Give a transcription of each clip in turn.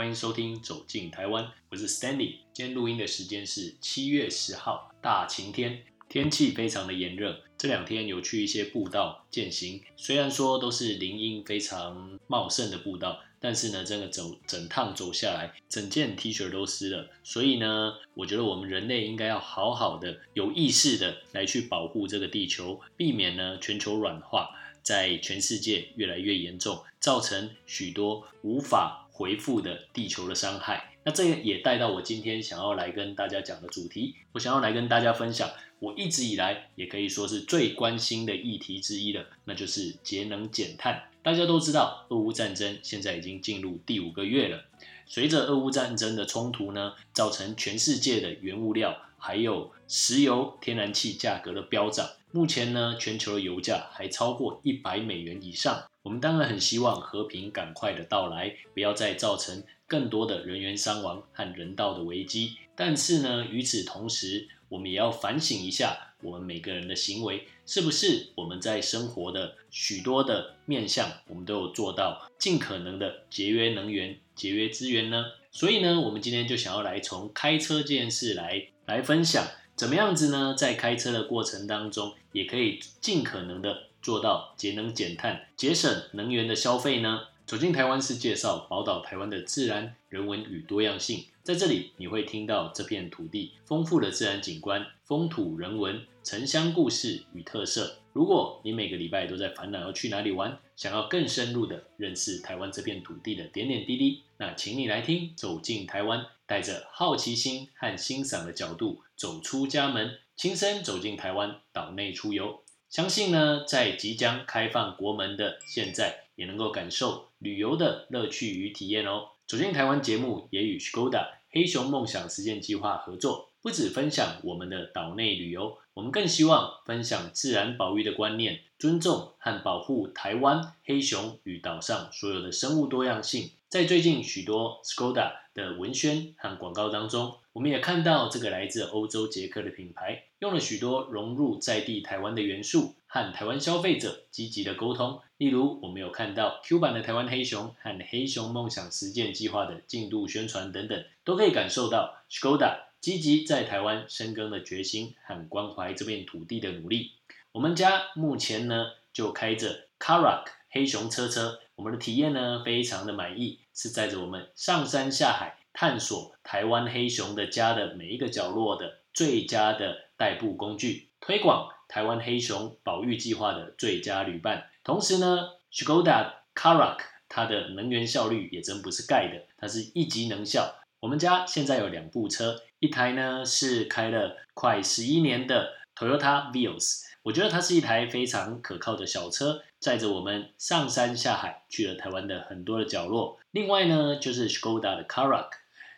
欢迎收听《走进台湾》，我是 Stanley。今天录音的时间是七月十号，大晴天，天气非常的炎热。这两天有去一些步道践行，虽然说都是林荫非常茂盛的步道，但是呢，真的走整趟走下来，整件 T 恤都湿了。所以呢，我觉得我们人类应该要好好的、有意识的来去保护这个地球，避免呢全球软化在全世界越来越严重，造成许多无法回复的地球的伤害。那这也带到我今天想要来跟大家讲的主题，我想要来跟大家分享。我一直以来也可以说是最关心的议题之一了，那就是节能减碳。大家都知道，俄乌战争现在已经进入第五个月了。随着俄乌战争的冲突呢，造成全世界的原物料还有石油、天然气价格的飙涨。目前呢，全球的油价还超过一百美元以上。我们当然很希望和平赶快的到来，不要再造成更多的人员伤亡和人道的危机。但是呢，与此同时，我们也要反省一下，我们每个人的行为是不是我们在生活的许多的面向，我们都有做到尽可能的节约能源、节约资源呢？所以呢，我们今天就想要来从开车这件事来来分享，怎么样子呢？在开车的过程当中，也可以尽可能的做到节能减碳、节省能源的消费呢？走进台湾是介绍宝岛台湾的自然、人文与多样性。在这里，你会听到这片土地丰富的自然景观、风土人文、城乡故事与特色。如果你每个礼拜都在烦恼要去哪里玩，想要更深入的认识台湾这片土地的点点滴滴，那请你来听《走进台湾》，带着好奇心和欣赏的角度走出家门，亲身走进台湾岛内出游。相信呢，在即将开放国门的现在，也能够感受旅游的乐趣与体验哦。走进台湾节目也与 Skoda。黑熊梦想实践计划合作，不止分享我们的岛内旅游，我们更希望分享自然保育的观念，尊重和保护台湾黑熊与岛上所有的生物多样性。在最近许多 Skoda 的文宣和广告当中，我们也看到这个来自欧洲捷克的品牌，用了许多融入在地台湾的元素，和台湾消费者积极的沟通。例如，我们有看到 Q 版的台湾黑熊和黑熊梦想实践计划的进度宣传等等，都可以感受到 Skoda 积极在台湾深耕的决心和关怀这片土地的努力。我们家目前呢就开着 Karak 黑熊车车，我们的体验呢非常的满意，是载着我们上山下海探索台湾黑熊的家的每一个角落的最佳的代步工具，推广台湾黑熊保育计划的最佳旅伴。同时呢，Skoda Karak 它的能源效率也真不是盖的，它是一级能效。我们家现在有两部车，一台呢是开了快十一年的 Toyota Vios，我觉得它是一台非常可靠的小车，载着我们上山下海，去了台湾的很多的角落。另外呢，就是 Skoda 的 Karak，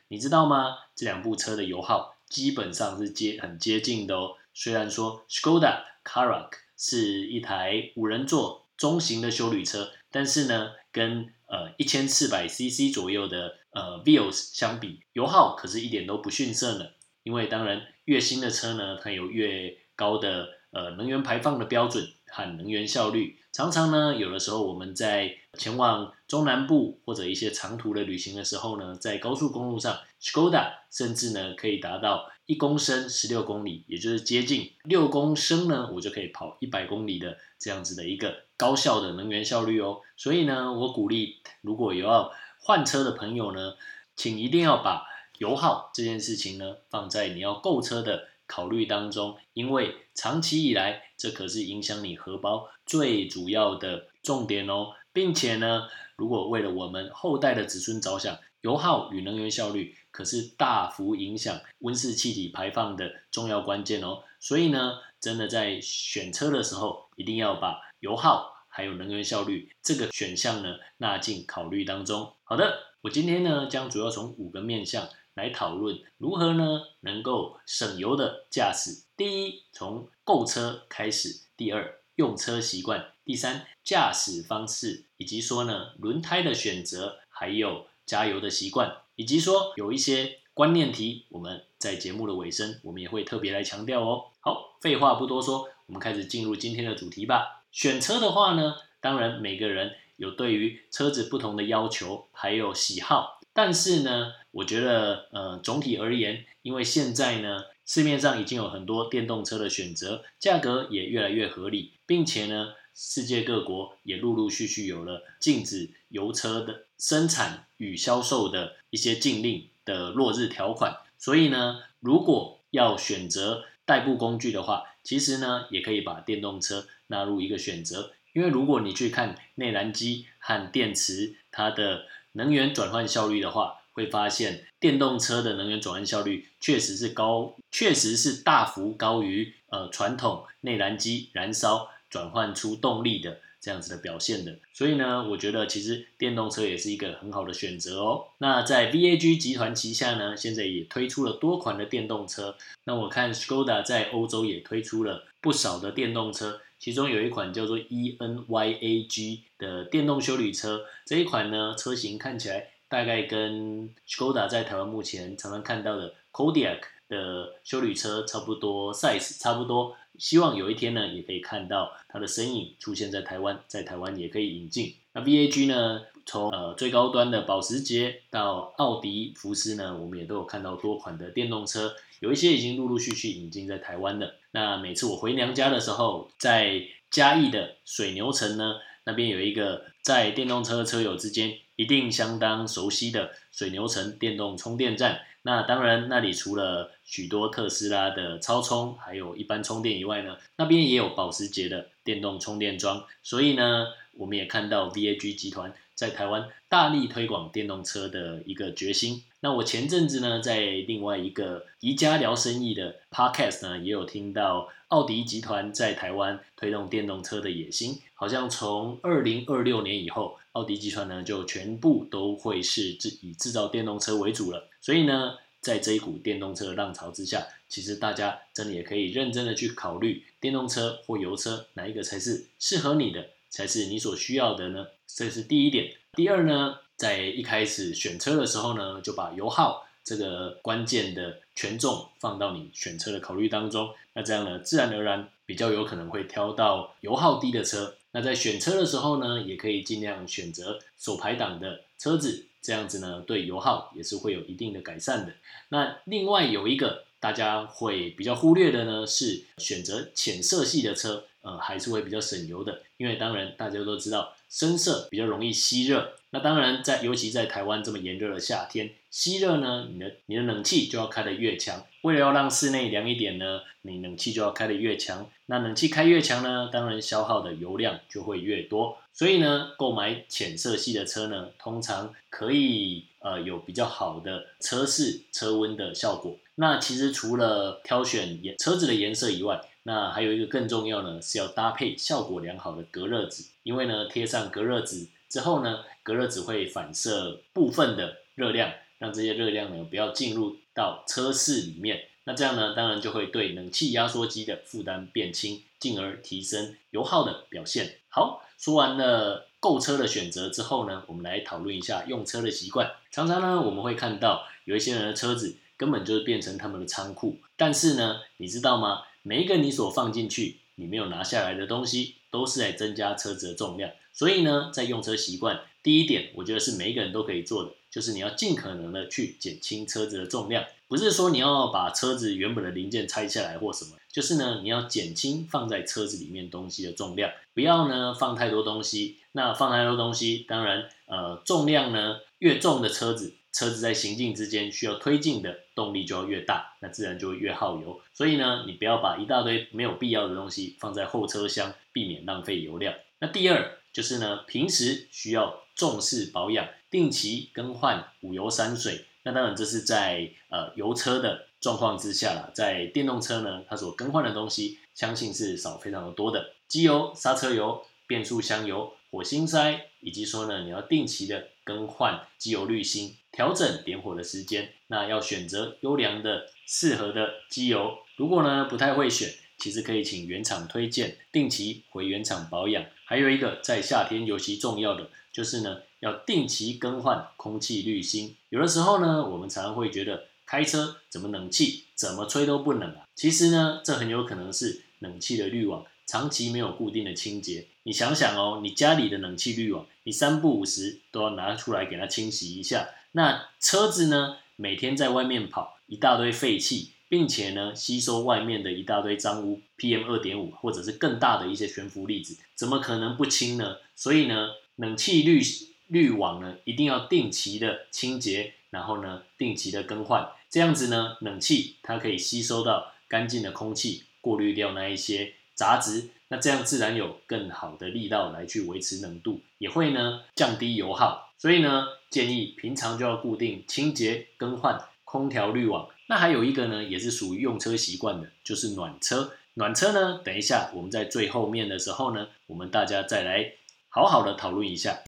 你知道吗？这两部车的油耗基本上是接很接近的哦。虽然说 Skoda Karak 是一台五人座。中型的修旅车，但是呢，跟呃一千四百 CC 左右的呃 Vios 相比，油耗可是一点都不逊色呢。因为当然越新的车呢，它有越高的呃能源排放的标准和能源效率。常常呢，有的时候我们在前往中南部或者一些长途的旅行的时候呢，在高速公路上，Skoda 甚至呢可以达到一公升十六公里，也就是接近六公升呢，我就可以跑一百公里的这样子的一个。高效的能源效率哦，所以呢，我鼓励如果有要换车的朋友呢，请一定要把油耗这件事情呢放在你要购车的考虑当中，因为长期以来这可是影响你荷包最主要的重点哦，并且呢，如果为了我们后代的子孙着想，油耗与能源效率可是大幅影响温室气体排放的重要关键哦，所以呢，真的在选车的时候一定要把油耗。还有能源效率这个选项呢，纳进考虑当中。好的，我今天呢将主要从五个面向来讨论如何呢能够省油的驾驶。第一，从购车开始；第二，用车习惯；第三，驾驶方式，以及说呢轮胎的选择，还有加油的习惯，以及说有一些观念题，我们在节目的尾声，我们也会特别来强调哦。好，废话不多说，我们开始进入今天的主题吧。选车的话呢，当然每个人有对于车子不同的要求，还有喜好。但是呢，我觉得呃总体而言，因为现在呢市面上已经有很多电动车的选择，价格也越来越合理，并且呢世界各国也陆陆续续有了禁止油车的生产与销售的一些禁令的落日条款，所以呢，如果要选择代步工具的话，其实呢也可以把电动车纳入一个选择，因为如果你去看内燃机和电池它的能源转换效率的话，会发现电动车的能源转换效率确实是高，确实是大幅高于呃传统内燃机燃烧转换出动力的这样子的表现的。所以呢，我觉得其实电动车也是一个很好的选择哦。那在 VAG 集团旗下呢，现在也推出了多款的电动车。那我看 Skoda 在欧洲也推出了不少的电动车。其中有一款叫做 E N Y A G 的电动修理车，这一款呢车型看起来大概跟 Skoda 在台湾目前常常看到的 Kodiaq 的修旅车差不多 size 差不多，希望有一天呢也可以看到它的身影出现在台湾，在台湾也可以引进。那 V A G 呢，从呃最高端的保时捷到奥迪、福斯呢，我们也都有看到多款的电动车。有一些已经陆陆续续引进在台湾了。那每次我回娘家的时候，在嘉义的水牛城呢，那边有一个在电动车车友之间一定相当熟悉的水牛城电动充电站。那当然，那里除了许多特斯拉的超充，还有一般充电以外呢，那边也有保时捷的电动充电桩。所以呢，我们也看到 VAG 集团在台湾大力推广电动车的一个决心。那我前阵子呢，在另外一个宜家聊生意的 podcast 呢，也有听到奥迪集团在台湾推动电动车的野心，好像从二零二六年以后，奥迪集团呢就全部都会是制以制造电动车为主了。所以呢，在这一股电动车的浪潮之下，其实大家真的也可以认真的去考虑电动车或油车哪一个才是适合你的，才是你所需要的呢？这是第一点。第二呢？在一开始选车的时候呢，就把油耗这个关键的权重放到你选车的考虑当中。那这样呢，自然而然比较有可能会挑到油耗低的车。那在选车的时候呢，也可以尽量选择手排档的车子，这样子呢，对油耗也是会有一定的改善的。那另外有一个大家会比较忽略的呢，是选择浅色系的车，呃，还是会比较省油的。因为当然大家都知道，深色比较容易吸热。那当然，在尤其在台湾这么炎热的夏天，吸热呢，你的你的冷气就要开得越强。为了要让室内凉一点呢，你冷气就要开得越强。那冷气开越强呢，当然消耗的油量就会越多。所以呢，购买浅色系的车呢，通常可以呃有比较好的车室车温的效果。那其实除了挑选颜车子的颜色以外，那还有一个更重要呢，是要搭配效果良好的隔热纸。因为呢，贴上隔热纸之后呢，隔热纸会反射部分的热量，让这些热量呢不要进入到车室里面。那这样呢，当然就会对冷气压缩机的负担变轻，进而提升油耗的表现。好，说完了购车的选择之后呢，我们来讨论一下用车的习惯。常常呢，我们会看到有一些人的车子根本就是变成他们的仓库。但是呢，你知道吗？每一个你所放进去，你没有拿下来的东西，都是在增加车子的重量。所以呢，在用车习惯，第一点，我觉得是每一个人都可以做的，就是你要尽可能的去减轻车子的重量。不是说你要把车子原本的零件拆下来或什么，就是呢，你要减轻放在车子里面东西的重量，不要呢放太多东西。那放太多东西，当然，呃，重量呢越重的车子，车子在行进之间需要推进的动力就要越大，那自然就会越耗油。所以呢，你不要把一大堆没有必要的东西放在后车厢，避免浪费油量。那第二。就是呢，平时需要重视保养，定期更换五油三水。那当然这是在呃油车的状况之下啦，在电动车呢，它所更换的东西相信是少非常的多的，机油、刹车油、变速箱油、火星塞，以及说呢，你要定期的更换机油滤芯，调整点火的时间。那要选择优良的、适合的机油。如果呢不太会选，其实可以请原厂推荐，定期回原厂保养。还有一个在夏天尤其重要的就是呢，要定期更换空气滤芯。有的时候呢，我们常常会觉得开车怎么冷气怎么吹都不冷啊。其实呢，这很有可能是冷气的滤网长期没有固定的清洁，你想想哦，你家里的冷气滤网，你三不五时都要拿出来给它清洗一下。那车子呢，每天在外面跑，一大堆废气，并且呢，吸收外面的一大堆脏污，PM 二点五或者是更大的一些悬浮粒子，怎么可能不清呢？所以呢，冷气滤滤网呢，一定要定期的清洁，然后呢，定期的更换，这样子呢，冷气它可以吸收到干净的空气，过滤掉那一些。杂质，那这样自然有更好的力道来去维持冷度，也会呢降低油耗。所以呢，建议平常就要固定清洁更换空调滤网。那还有一个呢，也是属于用车习惯的，就是暖车。暖车呢，等一下我们在最后面的时候呢，我们大家再来好好的讨论一下。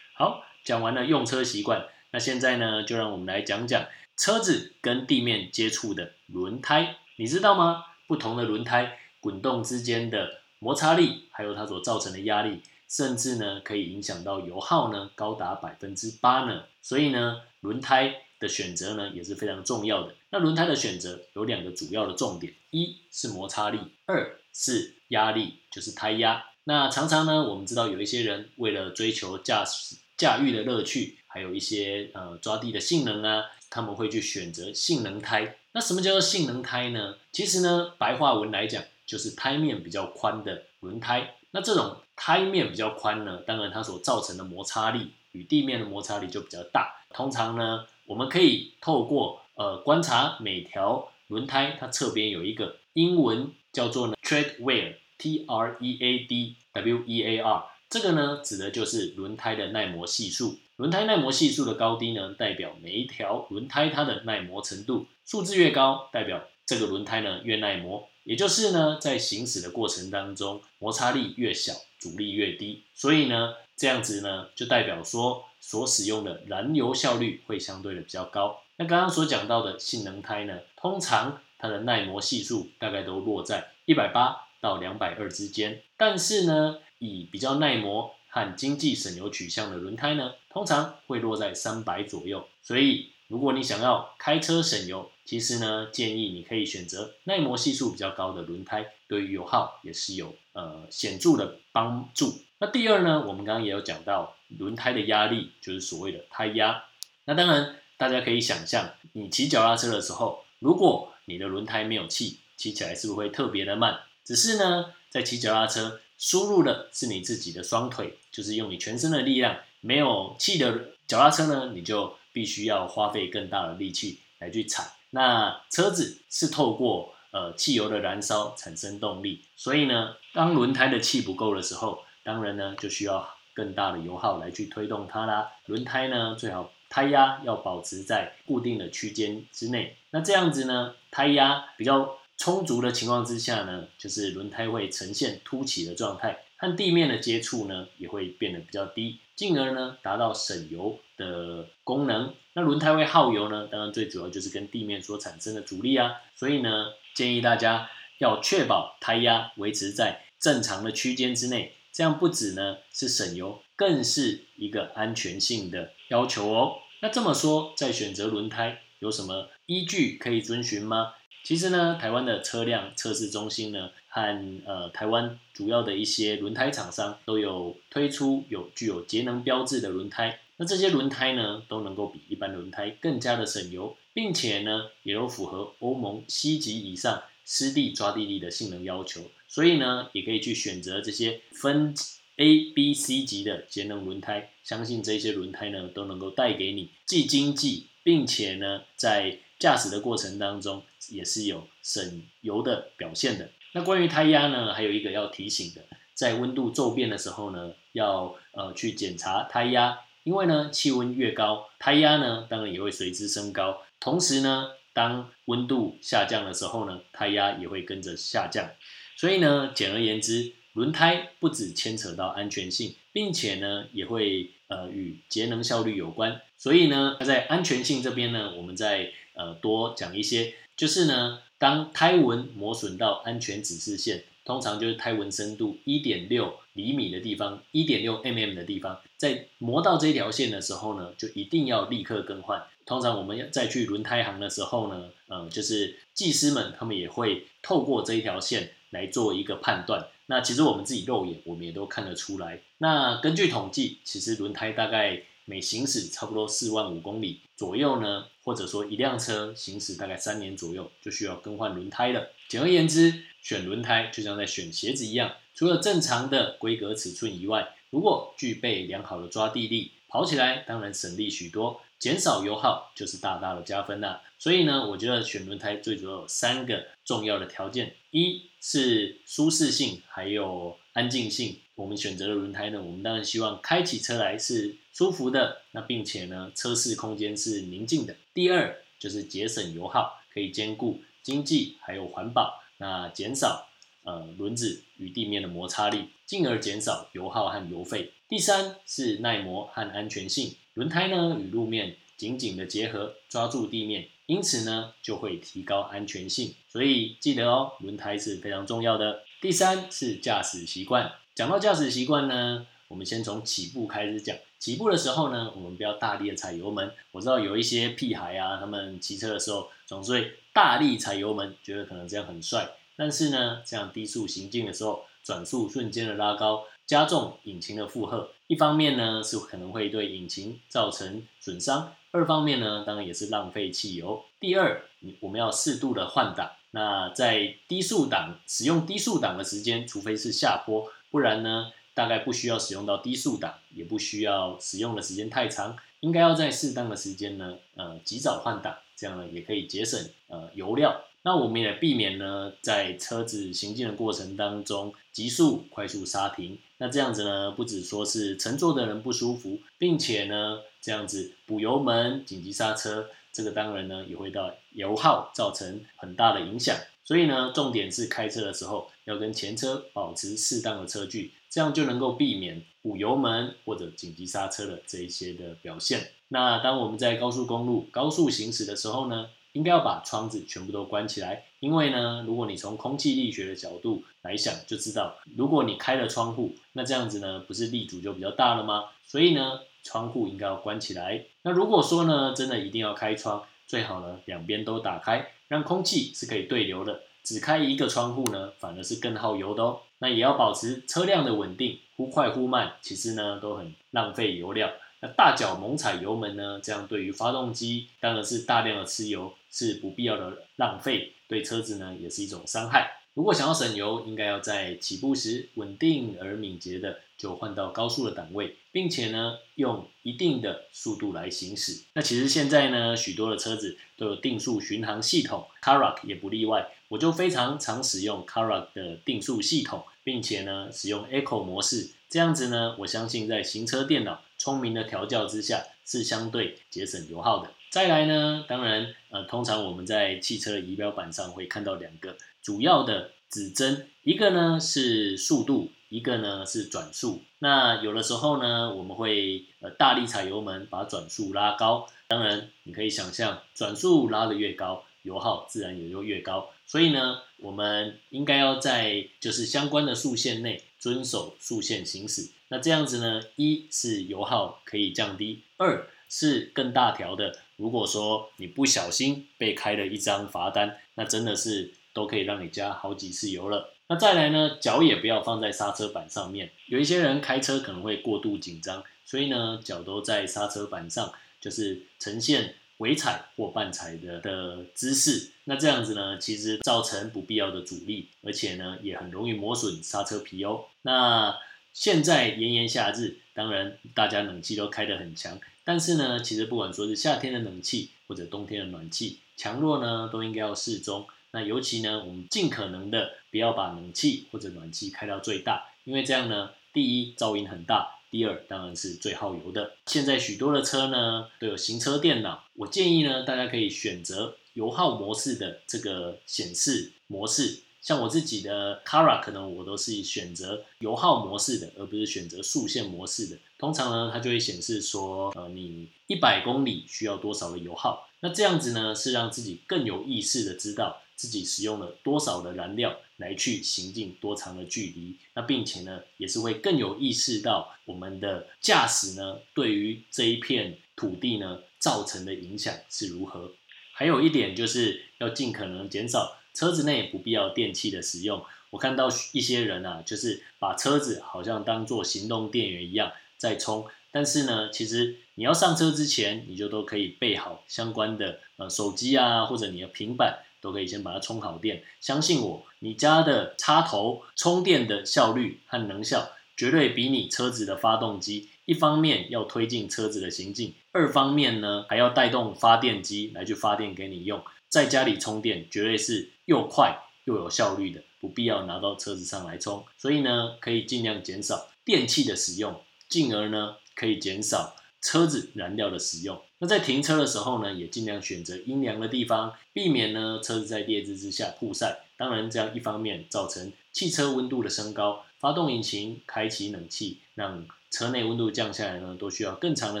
好，讲完了用车习惯，那现在呢，就让我们来讲讲车子跟地面接触的轮胎。你知道吗？不同的轮胎。滚动之间的摩擦力，还有它所造成的压力，甚至呢可以影响到油耗呢，高达百分之八呢。所以呢，轮胎的选择呢也是非常重要的。那轮胎的选择有两个主要的重点，一是摩擦力，二是压力，就是胎压。那常常呢，我们知道有一些人为了追求驾驶驾驭的乐趣，还有一些呃抓地的性能啊，他们会去选择性能胎。那什么叫做性能胎呢？其实呢，白话文来讲。就是胎面比较宽的轮胎，那这种胎面比较宽呢，当然它所造成的摩擦力与地面的摩擦力就比较大。通常呢，我们可以透过呃观察每条轮胎，它侧边有一个英文叫做呢 tread wear，T R E A D W E A R，这个呢指的就是轮胎的耐磨系数。轮胎耐磨系数的高低呢，代表每一条轮胎它的耐磨程度，数字越高，代表这个轮胎呢越耐磨。也就是呢，在行驶的过程当中，摩擦力越小，阻力越低，所以呢，这样子呢，就代表说所使用的燃油效率会相对的比较高。那刚刚所讲到的性能胎呢，通常它的耐磨系数大概都落在一百八到两百二之间，但是呢，以比较耐磨和经济省油取向的轮胎呢，通常会落在三百左右。所以，如果你想要开车省油，其实呢，建议你可以选择耐磨系数比较高的轮胎，对于油耗也是有呃显著的帮助。那第二呢，我们刚刚也有讲到轮胎的压力，就是所谓的胎压。那当然，大家可以想象，你骑脚踏车的时候，如果你的轮胎没有气，骑起来是不是会特别的慢？只是呢，在骑脚踏车，输入的是你自己的双腿，就是用你全身的力量。没有气的脚踏车呢，你就必须要花费更大的力气来去踩。那车子是透过呃汽油的燃烧产生动力，所以呢，当轮胎的气不够的时候，当然呢就需要更大的油耗来去推动它啦。轮胎呢最好胎压要保持在固定的区间之内，那这样子呢，胎压比较充足的情况之下呢，就是轮胎会呈现凸起的状态。和地面的接触呢，也会变得比较低，进而呢达到省油的功能。那轮胎会耗油呢，当然最主要就是跟地面所产生的阻力啊。所以呢，建议大家要确保胎压维持在正常的区间之内，这样不止呢是省油，更是一个安全性的要求哦。那这么说，在选择轮胎有什么依据可以遵循吗？其实呢，台湾的车辆测试中心呢，和呃台湾主要的一些轮胎厂商都有推出有具有节能标志的轮胎。那这些轮胎呢，都能够比一般轮胎更加的省油，并且呢，也都符合欧盟 C 级以上湿地抓地力的性能要求。所以呢，也可以去选择这些分 A、B、C 级的节能轮胎。相信这些轮胎呢，都能够带给你既经济，并且呢，在驾驶的过程当中也是有省油的表现的。那关于胎压呢，还有一个要提醒的，在温度骤变的时候呢，要呃去检查胎压，因为呢气温越高，胎压呢当然也会随之升高。同时呢，当温度下降的时候呢，胎压也会跟着下降。所以呢，简而言之，轮胎不只牵扯到安全性，并且呢也会呃与节能效率有关。所以呢，在安全性这边呢，我们在呃，多讲一些，就是呢，当胎纹磨损到安全指示线，通常就是胎纹深度一点六厘米的地方，一点六 mm 的地方，在磨到这条线的时候呢，就一定要立刻更换。通常我们要再去轮胎行的时候呢，呃，就是技师们他们也会透过这一条线来做一个判断，那其实我们自己肉眼我们也都看得出来。那根据统计，其实轮胎大概每行驶差不多四万五公里左右呢，或者说一辆车行驶大概三年左右就需要更换轮胎了。简而言之，选轮胎就像在选鞋子一样，除了正常的规格尺寸以外，如果具备良好的抓地力，跑起来当然省力许多，减少油耗就是大大的加分啦。所以呢，我觉得选轮胎最主要有三个重要的条件：一是舒适性，还有安静性。我们选择的轮胎呢，我们当然希望开起车来是舒服的，那并且呢，车室空间是宁静的。第二就是节省油耗，可以兼顾经济还有环保，那减少呃轮子与地面的摩擦力，进而减少油耗和油费。第三是耐磨和安全性，轮胎呢与路面紧紧的结合，抓住地面，因此呢就会提高安全性。所以记得哦，轮胎是非常重要的。第三是驾驶习惯。讲到驾驶习惯呢，我们先从起步开始讲。起步的时候呢，我们不要大力的踩油门。我知道有一些屁孩啊，他们骑车的时候总是会大力踩油门，觉得可能这样很帅。但是呢，这样低速行进的时候，转速瞬间的拉高，加重引擎的负荷。一方面呢，是可能会对引擎造成损伤；二方面呢，当然也是浪费汽油。第二，我们要适度的换挡。那在低速档使用低速档的时间，除非是下坡。不然呢，大概不需要使用到低速档，也不需要使用的时间太长，应该要在适当的时间呢，呃，及早换挡，这样呢也可以节省呃油料。那我们也避免呢，在车子行进的过程当中急速快速刹停。那这样子呢，不止说是乘坐的人不舒服，并且呢，这样子补油门、紧急刹车，这个当然呢也会到油耗造成很大的影响。所以呢，重点是开车的时候要跟前车保持适当的车距，这样就能够避免补油门或者紧急刹车的这一些的表现。那当我们在高速公路高速行驶的时候呢，应该要把窗子全部都关起来，因为呢，如果你从空气力学的角度来想，就知道如果你开了窗户，那这样子呢，不是力阻就比较大了吗？所以呢，窗户应该要关起来。那如果说呢，真的一定要开窗，最好呢两边都打开。让空气是可以对流的，只开一个窗户呢，反而是更耗油的哦。那也要保持车辆的稳定，忽快忽慢，其实呢都很浪费油料。那大脚猛踩油门呢，这样对于发动机当然是大量的吃油，是不必要的浪费，对车子呢也是一种伤害。如果想要省油，应该要在起步时稳定而敏捷的就换到高速的档位，并且呢用一定的速度来行驶。那其实现在呢许多的车子都有定速巡航系统 c a r a k 也不例外。我就非常常使用 c a r a k 的定速系统，并且呢使用 Echo 模式，这样子呢我相信在行车电脑聪明的调教之下，是相对节省油耗的。再来呢，当然呃通常我们在汽车仪表板上会看到两个。主要的指针，一个呢是速度，一个呢是转速。那有的时候呢，我们会呃大力踩油门，把转速拉高。当然，你可以想象，转速拉得越高，油耗自然也就越高。所以呢，我们应该要在就是相关的速线内遵守速线行驶。那这样子呢，一是油耗可以降低，二是更大条的。如果说你不小心被开了一张罚单，那真的是。都可以让你加好几次油了。那再来呢，脚也不要放在刹车板上面。有一些人开车可能会过度紧张，所以呢，脚都在刹车板上，就是呈现尾踩或半踩的的姿势。那这样子呢，其实造成不必要的阻力，而且呢，也很容易磨损刹车皮哦。那现在炎炎夏日，当然大家冷气都开得很强，但是呢，其实不管说是夏天的冷气或者冬天的暖气，强弱呢都应该要适中。那尤其呢，我们尽可能的不要把冷气或者暖气开到最大，因为这样呢，第一噪音很大，第二当然是最耗油的。现在许多的车呢都有行车电脑，我建议呢大家可以选择油耗模式的这个显示模式。像我自己的 c a r a 可能我都是选择油耗模式的，而不是选择速线模式的。通常呢，它就会显示说，呃，你一百公里需要多少的油耗。那这样子呢，是让自己更有意识的知道。自己使用了多少的燃料来去行进多长的距离，那并且呢，也是会更有意识到我们的驾驶呢，对于这一片土地呢造成的影响是如何。还有一点就是要尽可能减少车子内不必要电器的使用。我看到一些人啊，就是把车子好像当做行动电源一样在充，但是呢，其实你要上车之前，你就都可以备好相关的呃手机啊，或者你的平板都可以先把它充好电。相信我，你家的插头充电的效率和能效，绝对比你车子的发动机。一方面要推进车子的行进，二方面呢还要带动发电机来去发电给你用，在家里充电绝对是又快又有效率的，不必要拿到车子上来充，所以呢可以尽量减少电器的使用，进而呢可以减少车子燃料的使用。那在停车的时候呢，也尽量选择阴凉的地方，避免呢车子在烈日之下曝晒。当然，这样一方面造成汽车温度的升高，发动引擎开启冷气，让车内温度降下来呢，都需要更长的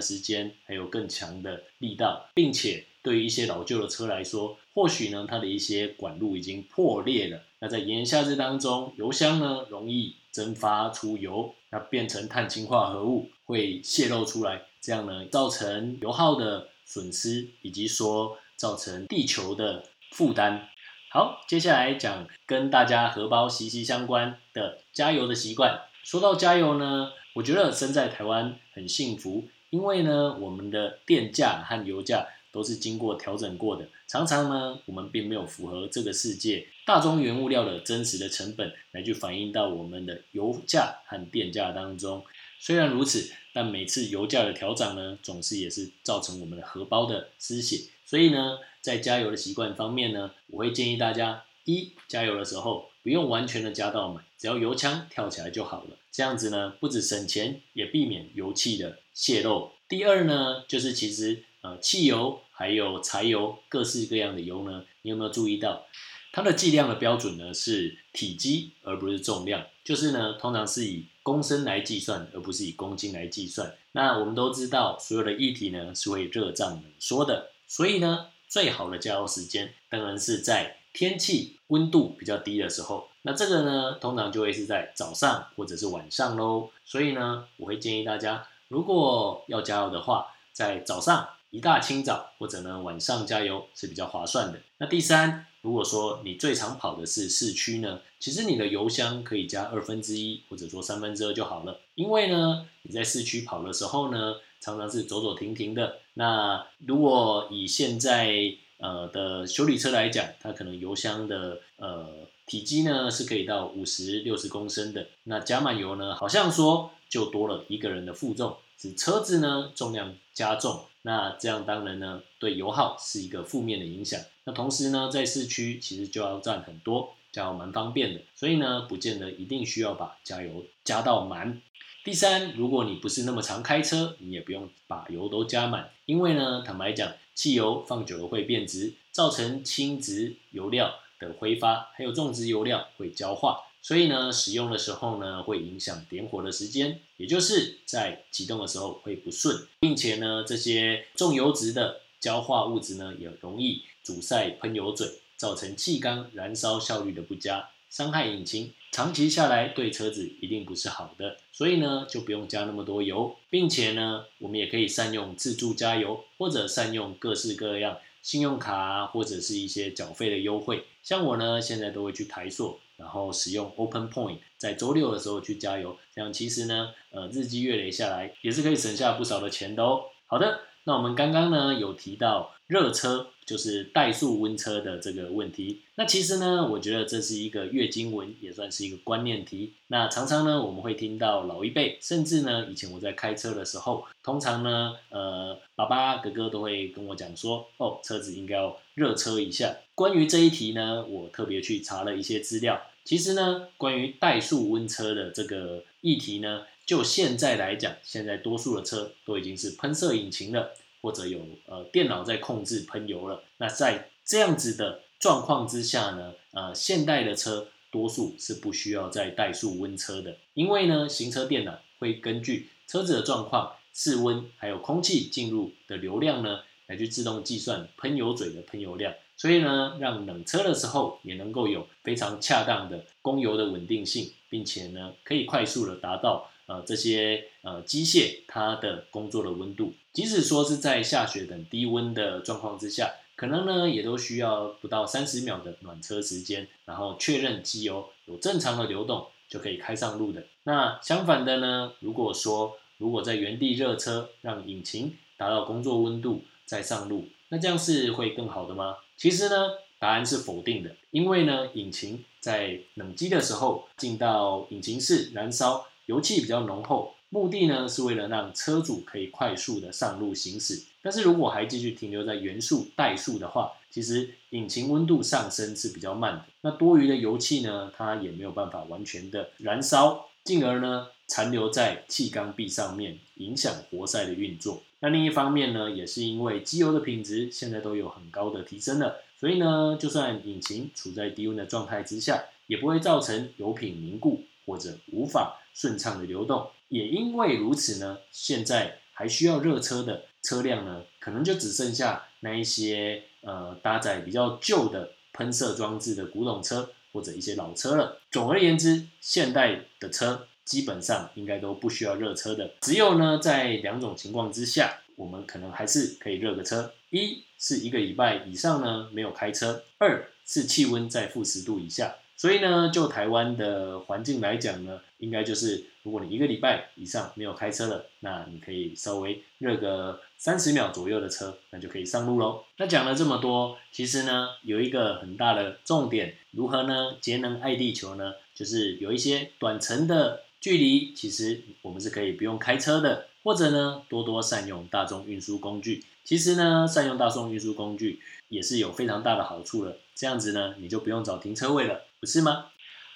时间，还有更强的力道，并且对于一些老旧的车来说，或许呢它的一些管路已经破裂了。那在炎炎夏日当中，油箱呢容易蒸发出油，那变成碳氢化合物会泄露出来，这样呢造成油耗的损失，以及说造成地球的负担。好，接下来讲跟大家荷包息息相关的加油的习惯。说到加油呢。我觉得身在台湾很幸福，因为呢，我们的电价和油价都是经过调整过的。常常呢，我们并没有符合这个世界大宗原物料的真实的成本来去反映到我们的油价和电价当中。虽然如此，但每次油价的调整呢，总是也是造成我们的荷包的失血。所以呢，在加油的习惯方面呢，我会建议大家：一加油的时候不用完全的加到满，只要油枪跳起来就好了。这样子呢，不止省钱，也避免油气的泄漏。第二呢，就是其实呃，汽油还有柴油，各式各样的油呢，你有没有注意到，它的计量的标准呢是体积，而不是重量。就是呢，通常是以公升来计算，而不是以公斤来计算。那我们都知道，所有的液体呢是会热胀冷缩的，所以呢，最好的加油时间当然是在天气温度比较低的时候。那这个呢，通常就会是在早上或者是晚上喽。所以呢，我会建议大家，如果要加油的话，在早上一大清早或者呢晚上加油是比较划算的。那第三，如果说你最常跑的是市区呢，其实你的油箱可以加二分之一或者说三分之二就好了。因为呢，你在市区跑的时候呢，常常是走走停停的。那如果以现在呃的修理车来讲，它可能油箱的呃。体积呢是可以到五十六十公升的，那加满油呢，好像说就多了一个人的负重，车子呢重量加重，那这样当然呢对油耗是一个负面的影响。那同时呢在市区其实就要占很多，加油蛮方便的，所以呢不见得一定需要把加油加到满。第三，如果你不是那么常开车，你也不用把油都加满，因为呢坦白讲，汽油放久了会变质，造成轻质油料。的挥发，还有种植油料会焦化，所以呢，使用的时候呢，会影响点火的时间，也就是在启动的时候会不顺，并且呢，这些重油脂的焦化物质呢，也容易阻塞喷油嘴，造成气缸燃烧效率的不佳，伤害引擎，长期下来对车子一定不是好的。所以呢，就不用加那么多油，并且呢，我们也可以善用自助加油，或者善用各式各样。信用卡或者是一些缴费的优惠，像我呢，现在都会去台塑，然后使用 Open Point，在周六的时候去加油，这样其实呢，呃，日积月累下来也是可以省下不少的钱的哦。好的，那我们刚刚呢有提到热车。就是怠速温车的这个问题。那其实呢，我觉得这是一个月经文，也算是一个观念题。那常常呢，我们会听到老一辈，甚至呢，以前我在开车的时候，通常呢，呃，爸爸哥哥都会跟我讲说，哦，车子应该要热车一下。关于这一题呢，我特别去查了一些资料。其实呢，关于怠速温车的这个议题呢，就现在来讲，现在多数的车都已经是喷射引擎了。或者有呃电脑在控制喷油了，那在这样子的状况之下呢，呃现代的车多数是不需要再怠速温车的，因为呢行车电脑会根据车子的状况、室温还有空气进入的流量呢，来去自动计算喷油嘴的喷油量，所以呢让冷车的时候也能够有非常恰当的供油的稳定性，并且呢可以快速的达到。呃，这些呃机械它的工作的温度，即使说是在下雪等低温的状况之下，可能呢也都需要不到三十秒的暖车时间，然后确认机油有正常的流动就可以开上路的。那相反的呢，如果说如果在原地热车，让引擎达到工作温度再上路，那这样是会更好的吗？其实呢，答案是否定的，因为呢，引擎在冷机的时候进到引擎室燃烧，油气比较浓厚。目的呢是为了让车主可以快速的上路行驶，但是如果还继续停留在原速怠速的话，其实引擎温度上升是比较慢的，那多余的油气呢，它也没有办法完全的燃烧，进而呢残留在气缸壁上面，影响活塞的运作。那另一方面呢，也是因为机油的品质现在都有很高的提升了，所以呢，就算引擎处在低温的状态之下，也不会造成油品凝固或者无法顺畅的流动。也因为如此呢，现在还需要热车的车辆呢，可能就只剩下那一些呃搭载比较旧的喷射装置的古董车或者一些老车了。总而言之，现代的车基本上应该都不需要热车的。只有呢，在两种情况之下，我们可能还是可以热个车：一是一个礼拜以上呢没有开车；二是气温在负十度以下。所以呢，就台湾的环境来讲呢，应该就是如果你一个礼拜以上没有开车了，那你可以稍微热个三十秒左右的车，那就可以上路喽。那讲了这么多，其实呢，有一个很大的重点，如何呢节能爱地球呢？就是有一些短程的距离，其实我们是可以不用开车的，或者呢多多善用大众运输工具。其实呢，善用大众运输工具也是有非常大的好处的。这样子呢，你就不用找停车位了。不是吗？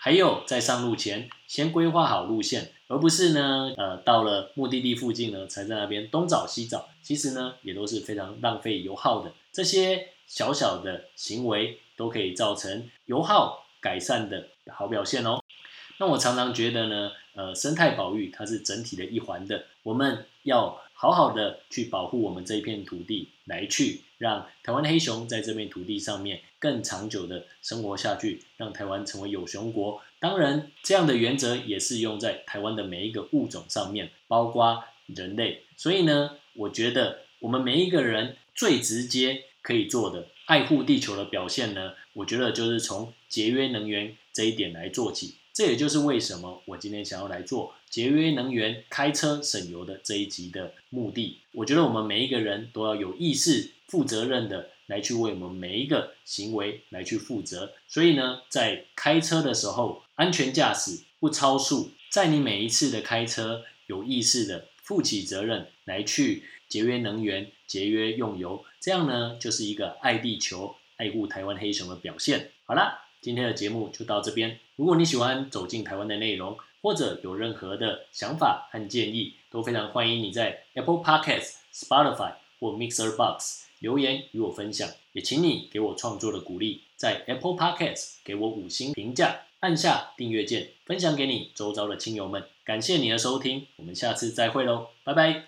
还有在上路前先规划好路线，而不是呢，呃，到了目的地附近呢，才在那边东找西找。其实呢，也都是非常浪费油耗的。这些小小的行为都可以造成油耗改善的好表现哦。那我常常觉得呢，呃，生态保育它是整体的一环的，我们要。好好的去保护我们这一片土地，来去让台湾的黑熊在这片土地上面更长久的生活下去，让台湾成为有熊国。当然，这样的原则也是用在台湾的每一个物种上面，包括人类。所以呢，我觉得我们每一个人最直接可以做的爱护地球的表现呢，我觉得就是从节约能源这一点来做起。这也就是为什么我今天想要来做节约能源、开车省油的这一集的目的。我觉得我们每一个人都要有意识、负责任的来去为我们每一个行为来去负责。所以呢，在开车的时候，安全驾驶、不超速，在你每一次的开车有意识的负起责任来去节约能源、节约用油，这样呢，就是一个爱地球、爱护台湾黑熊的表现。好了。今天的节目就到这边。如果你喜欢走进台湾的内容，或者有任何的想法和建议，都非常欢迎你在 Apple Podcasts、Spotify 或 Mixer Box 留言与我分享。也请你给我创作的鼓励，在 Apple Podcasts 给我五星评价，按下订阅键，分享给你周遭的亲友们。感谢你的收听，我们下次再会喽，拜拜。